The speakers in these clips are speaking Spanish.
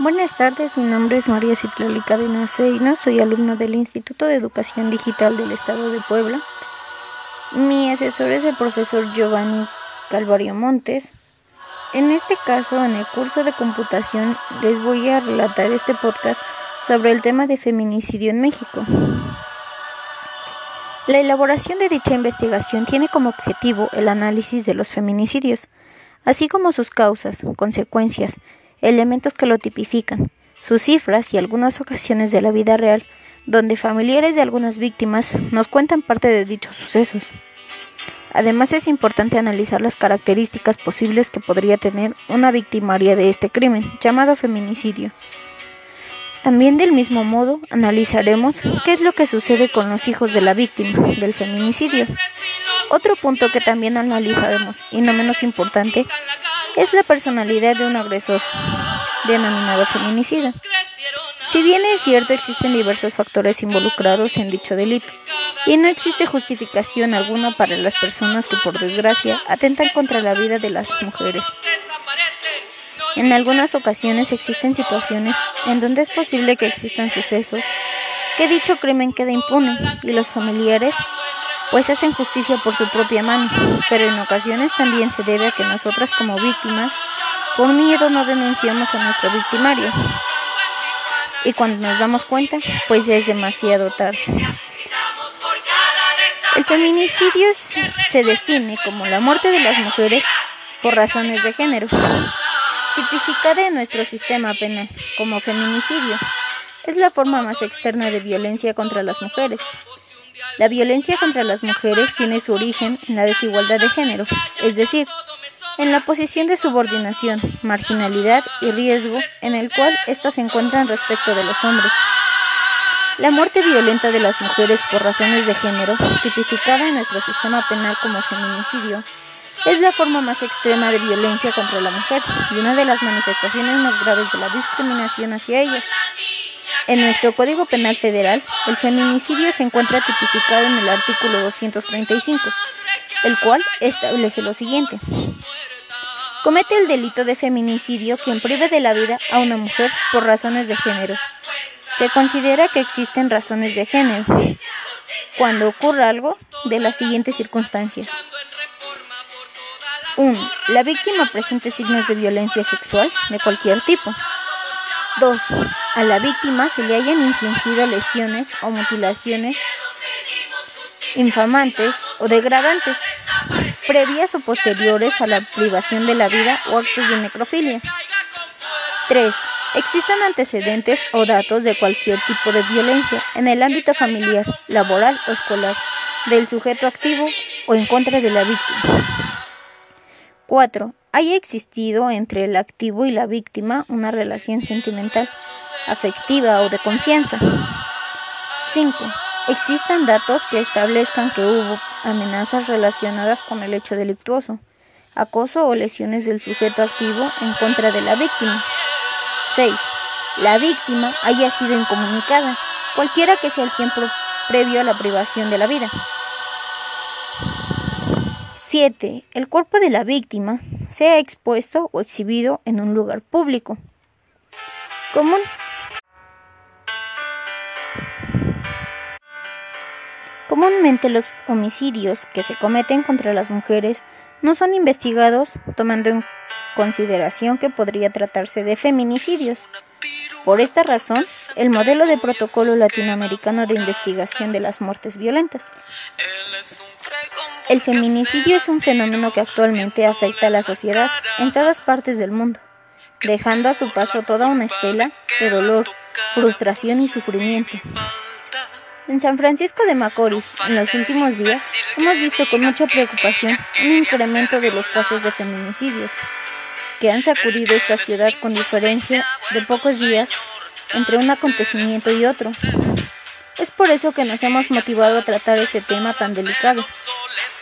Buenas tardes, mi nombre es María Citlali Cadena Seino, soy alumna del Instituto de Educación Digital del Estado de Puebla. Mi asesor es el profesor Giovanni Calvario Montes. En este caso, en el curso de computación, les voy a relatar este podcast sobre el tema de feminicidio en México. La elaboración de dicha investigación tiene como objetivo el análisis de los feminicidios, así como sus causas, consecuencias, elementos que lo tipifican, sus cifras y algunas ocasiones de la vida real, donde familiares de algunas víctimas nos cuentan parte de dichos sucesos. Además es importante analizar las características posibles que podría tener una victimaria de este crimen, llamado feminicidio. También del mismo modo analizaremos qué es lo que sucede con los hijos de la víctima del feminicidio. Otro punto que también analizaremos, y no menos importante, es la personalidad de un agresor, denominado feminicida. Si bien es cierto existen diversos factores involucrados en dicho delito, y no existe justificación alguna para las personas que por desgracia atentan contra la vida de las mujeres. En algunas ocasiones existen situaciones en donde es posible que existan sucesos que dicho crimen quede impune y los familiares pues hacen justicia por su propia mano, pero en ocasiones también se debe a que nosotras como víctimas, por miedo no denunciamos a nuestro victimario. Y cuando nos damos cuenta, pues ya es demasiado tarde. El feminicidio se define como la muerte de las mujeres por razones de género, tipificada en nuestro sistema penal como feminicidio. Es la forma más externa de violencia contra las mujeres, la violencia contra las mujeres tiene su origen en la desigualdad de género, es decir, en la posición de subordinación, marginalidad y riesgo en el cual éstas se encuentran respecto de los hombres. La muerte violenta de las mujeres por razones de género, tipificada en nuestro sistema penal como feminicidio, es la forma más extrema de violencia contra la mujer y una de las manifestaciones más graves de la discriminación hacia ellas. En nuestro Código Penal Federal, el feminicidio se encuentra tipificado en el artículo 235, el cual establece lo siguiente. Comete el delito de feminicidio quien prive de la vida a una mujer por razones de género. Se considera que existen razones de género cuando ocurra algo de las siguientes circunstancias. 1. La víctima presente signos de violencia sexual de cualquier tipo. 2. A la víctima se le hayan infligido lesiones o mutilaciones infamantes o degradantes, previas o posteriores a la privación de la vida o actos de necrofilia. 3. Existan antecedentes o datos de cualquier tipo de violencia en el ámbito familiar, laboral o escolar del sujeto activo o en contra de la víctima. 4 haya existido entre el activo y la víctima una relación sentimental, afectiva o de confianza. 5. Existan datos que establezcan que hubo amenazas relacionadas con el hecho delictuoso, acoso o lesiones del sujeto activo en contra de la víctima. 6. La víctima haya sido incomunicada, cualquiera que sea el tiempo previo a la privación de la vida. 7. El cuerpo de la víctima sea expuesto o exhibido en un lugar público. Común. Comúnmente los homicidios que se cometen contra las mujeres no son investigados tomando en consideración que podría tratarse de feminicidios. Por esta razón, el modelo de protocolo latinoamericano de investigación de las muertes violentas el feminicidio es un fenómeno que actualmente afecta a la sociedad en todas partes del mundo, dejando a su paso toda una estela de dolor, frustración y sufrimiento. En San Francisco de Macorís, en los últimos días, hemos visto con mucha preocupación un incremento de los casos de feminicidios, que han sacudido esta ciudad con diferencia de pocos días entre un acontecimiento y otro. Es por eso que nos hemos motivado a tratar este tema tan delicado,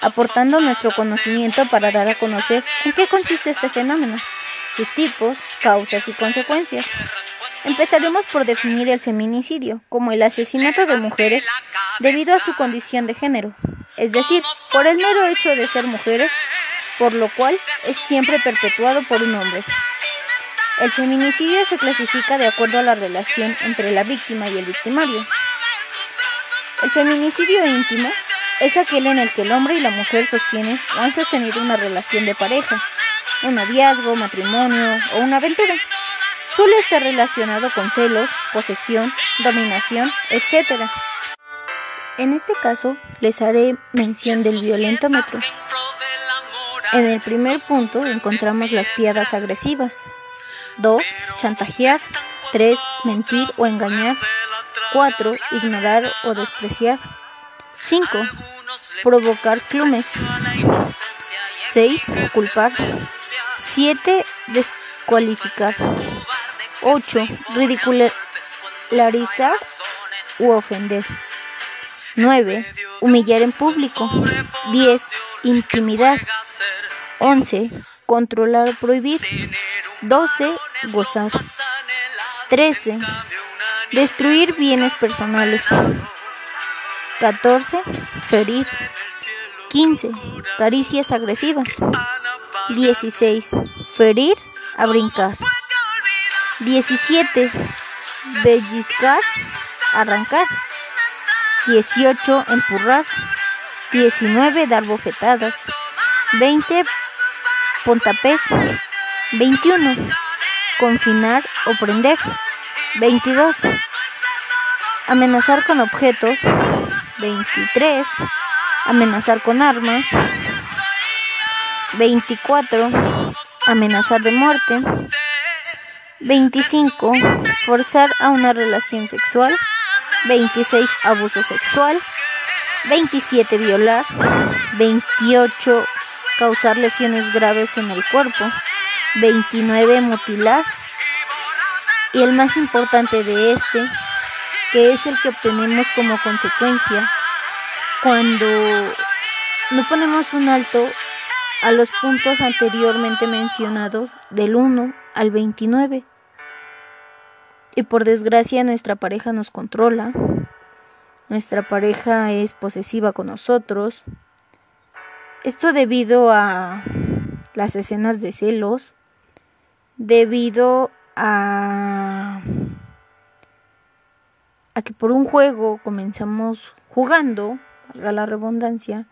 aportando nuestro conocimiento para dar a conocer en qué consiste este fenómeno, sus tipos, causas y consecuencias. Empezaremos por definir el feminicidio como el asesinato de mujeres debido a su condición de género, es decir, por el mero hecho de ser mujeres, por lo cual es siempre perpetuado por un hombre. El feminicidio se clasifica de acuerdo a la relación entre la víctima y el victimario. El feminicidio íntimo es aquel en el que el hombre y la mujer sostienen o han sostenido una relación de pareja, un noviazgo, matrimonio o una aventura. Suele estar relacionado con celos, posesión, dominación, etc. En este caso, les haré mención del violentómetro. En el primer punto encontramos las piadas agresivas, 2. Chantajear. 3. Mentir o engañar. 4. Ignorar o despreciar. 5. Provocar clumes. 6. Culpar. 7. Descualificar. 8. Ridicularizar u ofender. 9. Humillar en público. 10. Intimidar. 11. Controlar o prohibir. 12. Gozar. 13. Destruir bienes personales. 14. Ferir. 15. Caricias agresivas. 16. Ferir a brincar. 17. Pellizcar. Arrancar. 18. Empurrar. 19. Dar bofetadas. 20. Pontapés. 21. Confinar o prender. 22. Amenazar con objetos. 23. Amenazar con armas. 24. Amenazar de muerte. 25. Forzar a una relación sexual. 26. Abuso sexual. 27. Violar. 28 causar lesiones graves en el cuerpo, 29 mutilar y el más importante de este, que es el que obtenemos como consecuencia cuando no ponemos un alto a los puntos anteriormente mencionados del 1 al 29. Y por desgracia nuestra pareja nos controla, nuestra pareja es posesiva con nosotros, esto debido a las escenas de celos, debido a, a que por un juego comenzamos jugando, a la redundancia,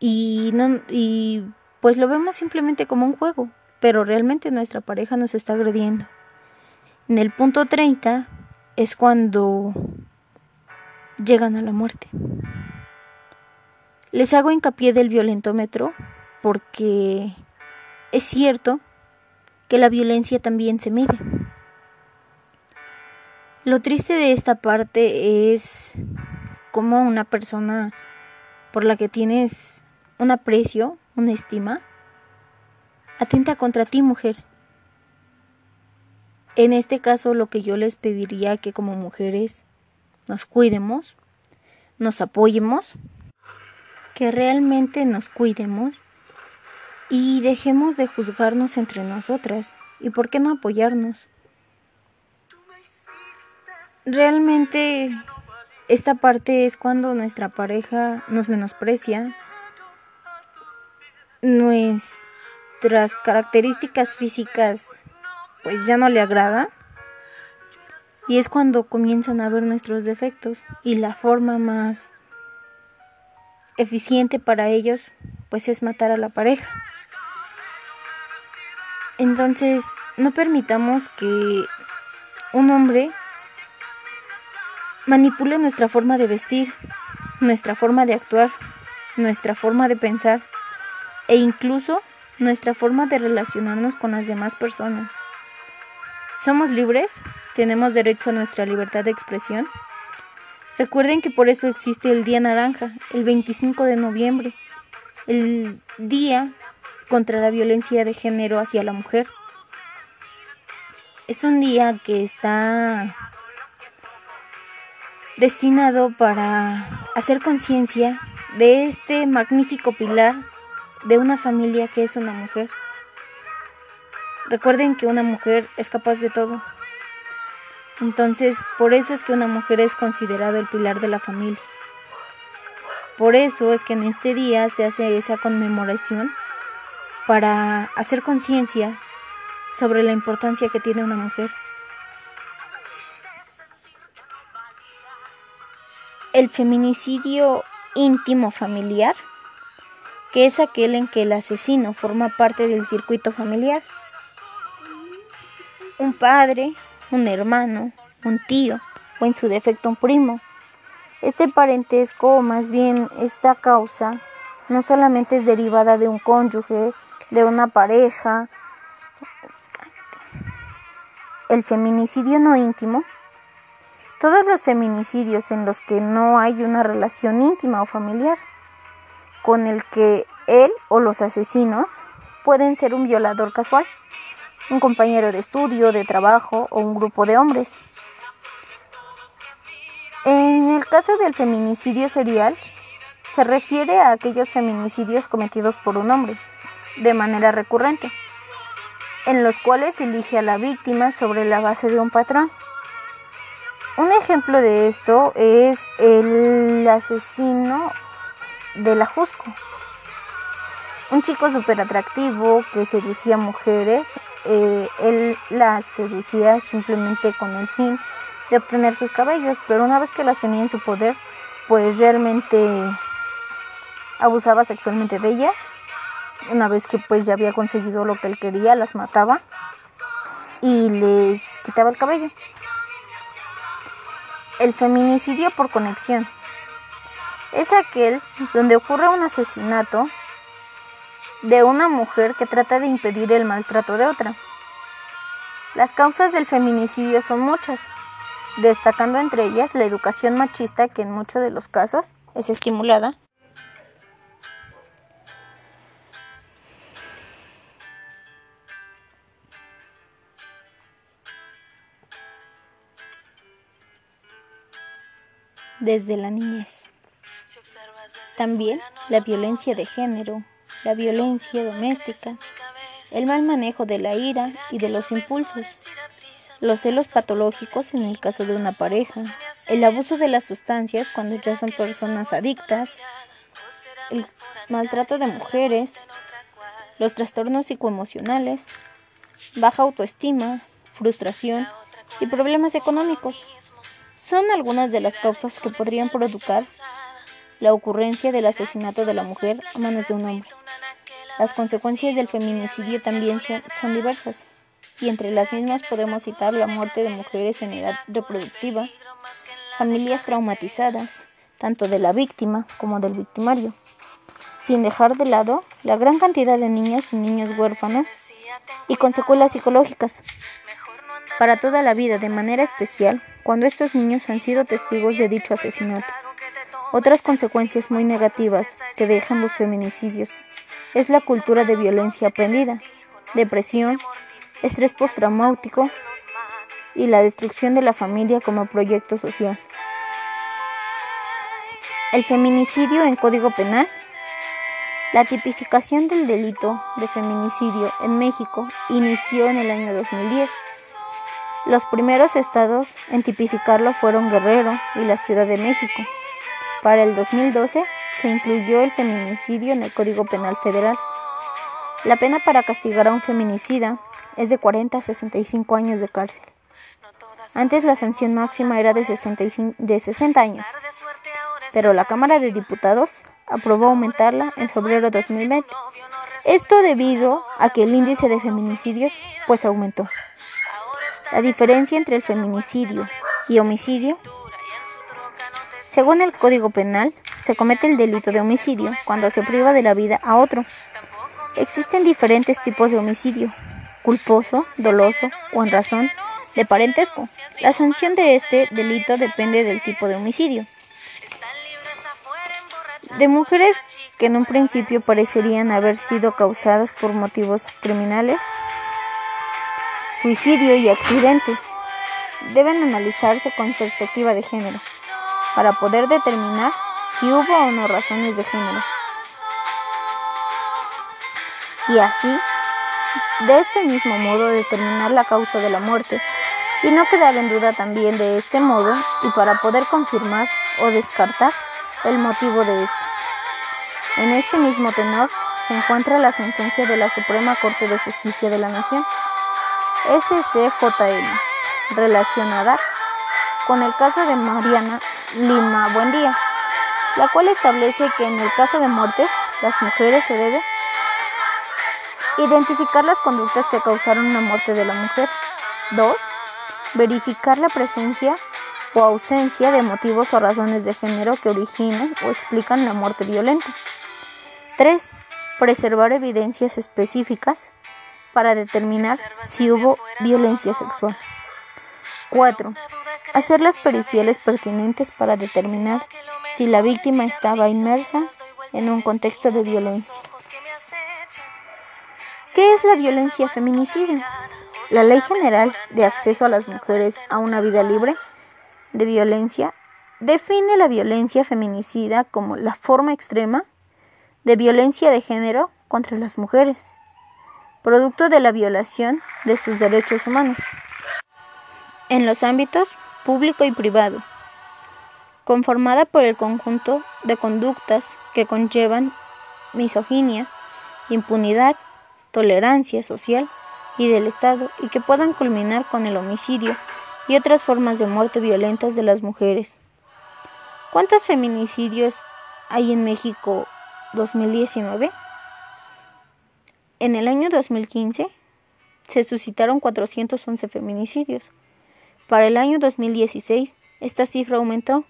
y, no, y pues lo vemos simplemente como un juego, pero realmente nuestra pareja nos está agrediendo. En el punto 30 es cuando llegan a la muerte. Les hago hincapié del violentómetro porque es cierto que la violencia también se mide. Lo triste de esta parte es como una persona por la que tienes un aprecio, una estima, atenta contra ti, mujer. En este caso, lo que yo les pediría que como mujeres nos cuidemos, nos apoyemos que realmente nos cuidemos y dejemos de juzgarnos entre nosotras. ¿Y por qué no apoyarnos? Realmente esta parte es cuando nuestra pareja nos menosprecia, nuestras características físicas pues ya no le agrada y es cuando comienzan a ver nuestros defectos y la forma más eficiente para ellos pues es matar a la pareja. Entonces, no permitamos que un hombre manipule nuestra forma de vestir, nuestra forma de actuar, nuestra forma de pensar e incluso nuestra forma de relacionarnos con las demás personas. Somos libres, tenemos derecho a nuestra libertad de expresión Recuerden que por eso existe el Día Naranja, el 25 de noviembre, el Día contra la Violencia de Género hacia la Mujer. Es un día que está destinado para hacer conciencia de este magnífico pilar de una familia que es una mujer. Recuerden que una mujer es capaz de todo. Entonces, por eso es que una mujer es considerado el pilar de la familia. Por eso es que en este día se hace esa conmemoración para hacer conciencia sobre la importancia que tiene una mujer. El feminicidio íntimo familiar, que es aquel en que el asesino forma parte del circuito familiar. Un padre, un hermano, un tío o en su defecto un primo. Este parentesco o más bien esta causa no solamente es derivada de un cónyuge, de una pareja, el feminicidio no íntimo todos los feminicidios en los que no hay una relación íntima o familiar, con el que él o los asesinos pueden ser un violador casual, un compañero de estudio, de trabajo o un grupo de hombres. En el caso del feminicidio serial, se refiere a aquellos feminicidios cometidos por un hombre, de manera recurrente, en los cuales elige a la víctima sobre la base de un patrón un ejemplo de esto es el asesino de la Jusco. Un chico súper atractivo que seducía mujeres. Eh, él las seducía simplemente con el fin de obtener sus cabellos, pero una vez que las tenía en su poder, pues realmente abusaba sexualmente de ellas. Una vez que pues ya había conseguido lo que él quería, las mataba y les quitaba el cabello. El feminicidio por conexión es aquel donde ocurre un asesinato de una mujer que trata de impedir el maltrato de otra. Las causas del feminicidio son muchas, destacando entre ellas la educación machista que en muchos de los casos es estimulada desde la niñez. También la violencia de género, la violencia doméstica, el mal manejo de la ira y de los impulsos, los celos patológicos en el caso de una pareja, el abuso de las sustancias cuando ya son personas adictas, el maltrato de mujeres, los trastornos psicoemocionales, baja autoestima, frustración y problemas económicos. Son algunas de las causas que podrían provocar la ocurrencia del asesinato de la mujer a manos de un hombre. Las consecuencias del feminicidio también son diversas, y entre las mismas podemos citar la muerte de mujeres en edad reproductiva, familias traumatizadas, tanto de la víctima como del victimario, sin dejar de lado la gran cantidad de niñas y niños huérfanos y con secuelas psicológicas para toda la vida de manera especial cuando estos niños han sido testigos de dicho asesinato. Otras consecuencias muy negativas que dejan los feminicidios es la cultura de violencia aprendida, depresión, estrés postraumático y la destrucción de la familia como proyecto social. El feminicidio en Código Penal. La tipificación del delito de feminicidio en México inició en el año 2010 los primeros estados en tipificarlo fueron Guerrero y la Ciudad de México. Para el 2012 se incluyó el feminicidio en el Código Penal Federal. La pena para castigar a un feminicida es de 40 a 65 años de cárcel. Antes la sanción máxima era de, 65, de 60 años, pero la Cámara de Diputados aprobó aumentarla en febrero de 2020. Esto debido a que el índice de feminicidios pues aumentó. La diferencia entre el feminicidio y homicidio. Según el Código Penal, se comete el delito de homicidio cuando se priva de la vida a otro. Existen diferentes tipos de homicidio, culposo, doloso o en razón de parentesco. La sanción de este delito depende del tipo de homicidio. De mujeres que en un principio parecerían haber sido causadas por motivos criminales, suicidio y accidentes deben analizarse con perspectiva de género para poder determinar si hubo o no razones de género. Y así, de este mismo modo, determinar la causa de la muerte y no quedar en duda también de este modo y para poder confirmar o descartar el motivo de esto. En este mismo tenor se encuentra la sentencia de la Suprema Corte de Justicia de la Nación SCJL, relacionadas con el caso de Mariana Lima Buendía, la cual establece que en el caso de muertes, las mujeres se debe identificar las conductas que causaron la muerte de la mujer. 2. Verificar la presencia o ausencia de motivos o razones de género que originen o explican la muerte violenta. 3. Preservar evidencias específicas para determinar si hubo violencia sexual. 4. Hacer las periciales pertinentes para determinar si la víctima estaba inmersa en un contexto de violencia. ¿Qué es la violencia feminicida? La Ley General de Acceso a las Mujeres a una Vida Libre de Violencia define la violencia feminicida como la forma extrema de violencia de género contra las mujeres, producto de la violación de sus derechos humanos, en los ámbitos público y privado, conformada por el conjunto de conductas que conllevan misoginia, impunidad, tolerancia social y del Estado y que puedan culminar con el homicidio y otras formas de muerte violentas de las mujeres. ¿Cuántos feminicidios hay en México 2019? En el año 2015 se suscitaron 411 feminicidios. Para el año 2016 esta cifra aumentó,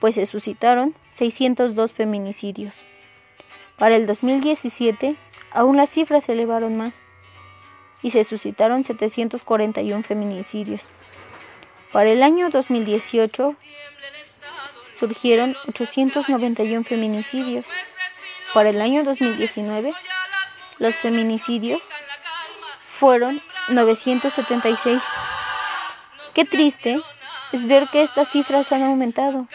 pues se suscitaron 602 feminicidios. Para el 2017 aún las cifras se elevaron más y se suscitaron 741 feminicidios. Para el año 2018 surgieron 891 feminicidios. Para el año 2019 los feminicidios fueron 976. Qué triste es ver que estas cifras han aumentado.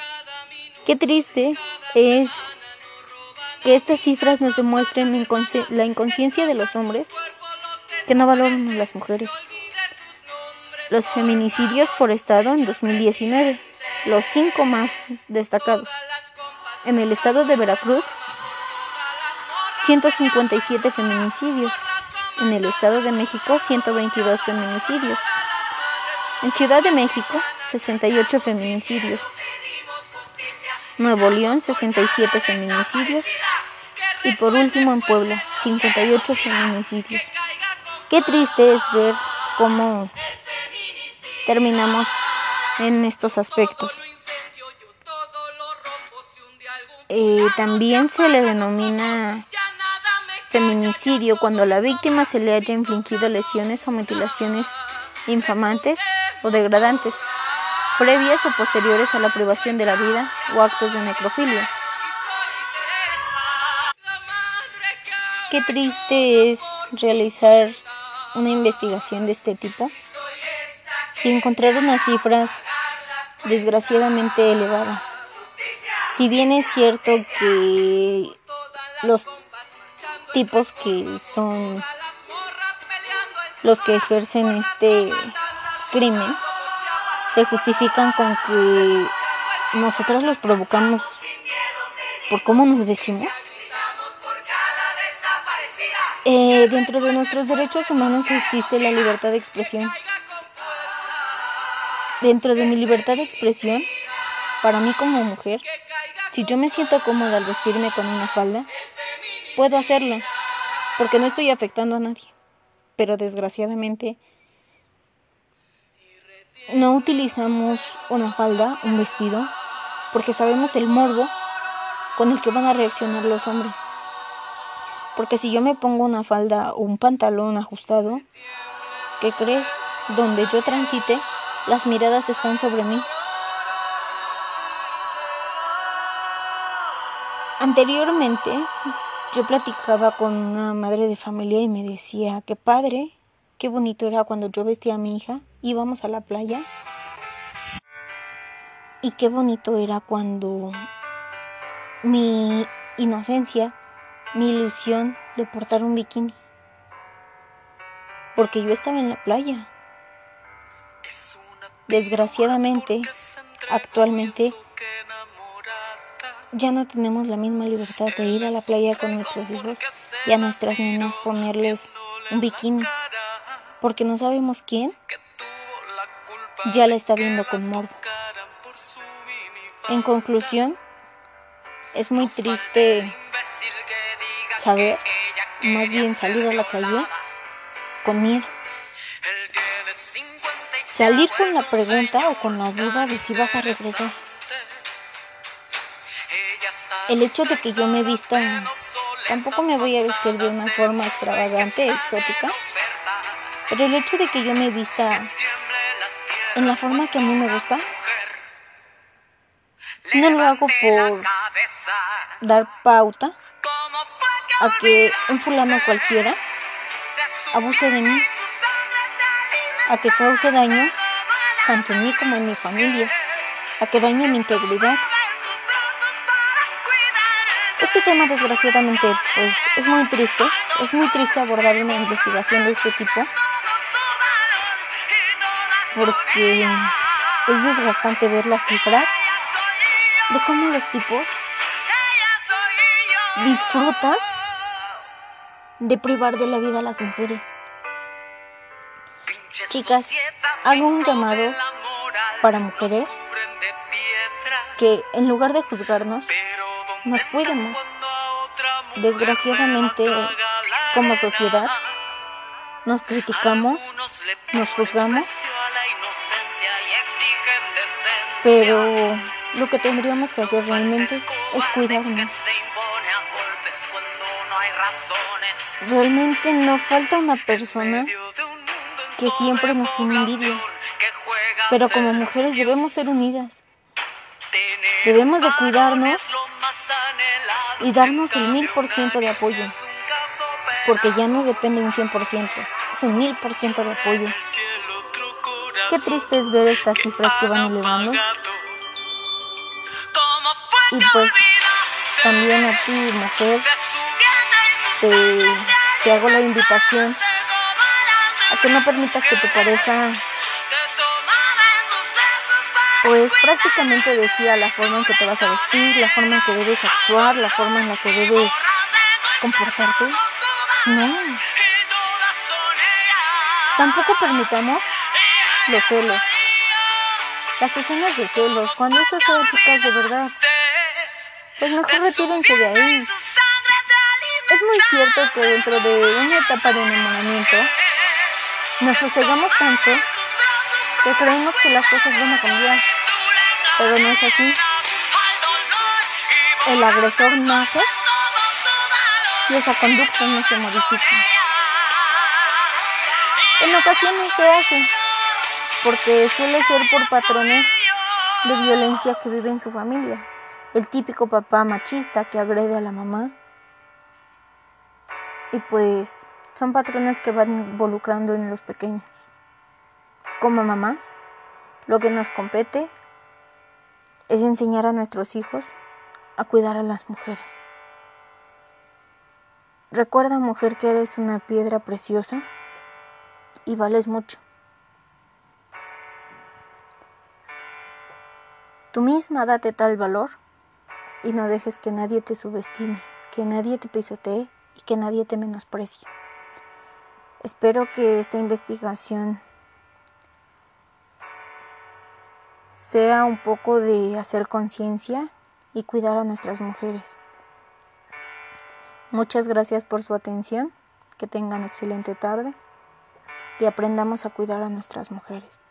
Qué triste es que estas cifras nos demuestren la inconsciencia de los hombres que no valoran a las mujeres. Los feminicidios por estado en 2019, los cinco más destacados. En el estado de Veracruz, 157 feminicidios. En el estado de México, 122 feminicidios. En Ciudad de México, 68 feminicidios. Nuevo León, 67 feminicidios. Y por último en Puebla, 58 feminicidios. Qué triste es ver cómo terminamos en estos aspectos. Eh, también se le denomina feminicidio cuando a la víctima se le haya infligido lesiones o mutilaciones infamantes o degradantes, previas o posteriores a la privación de la vida o actos de necrofilia. Qué triste es realizar una investigación de este tipo y encontrar unas cifras desgraciadamente elevadas. Si bien es cierto que los tipos que son los que ejercen este crimen se justifican con que nosotros los provocamos por cómo nos vestimos eh, dentro de nuestros derechos humanos existe la libertad de expresión. Dentro de mi libertad de expresión, para mí como mujer, si yo me siento cómoda al vestirme con una falda, puedo hacerlo, porque no estoy afectando a nadie. Pero desgraciadamente, no utilizamos una falda, un vestido, porque sabemos el morbo con el que van a reaccionar los hombres. Porque si yo me pongo una falda o un pantalón ajustado, ¿qué crees? Donde yo transite, las miradas están sobre mí. Anteriormente, yo platicaba con una madre de familia y me decía, qué padre, qué bonito era cuando yo vestía a mi hija, íbamos a la playa. Y qué bonito era cuando mi inocencia mi ilusión de portar un bikini. Porque yo estaba en la playa. Desgraciadamente, actualmente, ya no tenemos la misma libertad de ir a la playa con nuestros hijos y a nuestras niñas ponerles un bikini. Porque no sabemos quién ya la está viendo con morbo. En conclusión, es muy triste saber, más bien salir a la calle con miedo. Salir con la pregunta o con la duda de si vas a regresar. El hecho de que yo me vista, tampoco me voy a vestir de una forma extravagante, exótica, pero el hecho de que yo me vista en la forma que a mí me gusta, no lo hago por dar pauta a que un fulano cualquiera abuse de mí, a que cause daño tanto en mí como en mi familia, a que dañe mi integridad. Este tema desgraciadamente pues es muy triste, es muy triste abordar una investigación de este tipo porque es desgastante ver las cifras de cómo los tipos disfrutan de privar de la vida a las mujeres. Chicas, hago un llamado para mujeres que en lugar de juzgarnos, nos cuidemos. Desgraciadamente, como sociedad, nos criticamos, nos juzgamos, pero lo que tendríamos que hacer realmente es cuidarnos. Realmente no falta una persona que siempre nos tiene envidia. Pero como mujeres debemos ser unidas. Debemos de cuidarnos y darnos el mil por ciento de apoyo. Porque ya no depende un cien por ciento, es un mil por ciento de apoyo. Qué triste es ver estas cifras que van elevando. Y pues también a ti, mujer, te, hago la invitación a que no permitas que tu pareja pues prácticamente decía la forma en que te vas a vestir, la forma en que debes actuar, la forma en la que debes comportarte. No. Tampoco permitamos los celos. Las escenas de celos, cuando eso sea chicas de verdad, pues mejor retírense de ahí. Es muy cierto que dentro de una etapa de enamoramiento nos sosegamos tanto que creemos que las cosas van a cambiar, pero no es así. El agresor nace y esa conducta no se modifica. En ocasiones se hace, porque suele ser por patrones de violencia que vive en su familia. El típico papá machista que agrede a la mamá. Y pues son patrones que van involucrando en los pequeños. Como mamás, lo que nos compete es enseñar a nuestros hijos a cuidar a las mujeres. Recuerda, mujer, que eres una piedra preciosa y vales mucho. Tú misma date tal valor y no dejes que nadie te subestime, que nadie te pisotee y que nadie te menosprecie. Espero que esta investigación sea un poco de hacer conciencia y cuidar a nuestras mujeres. Muchas gracias por su atención, que tengan excelente tarde y aprendamos a cuidar a nuestras mujeres.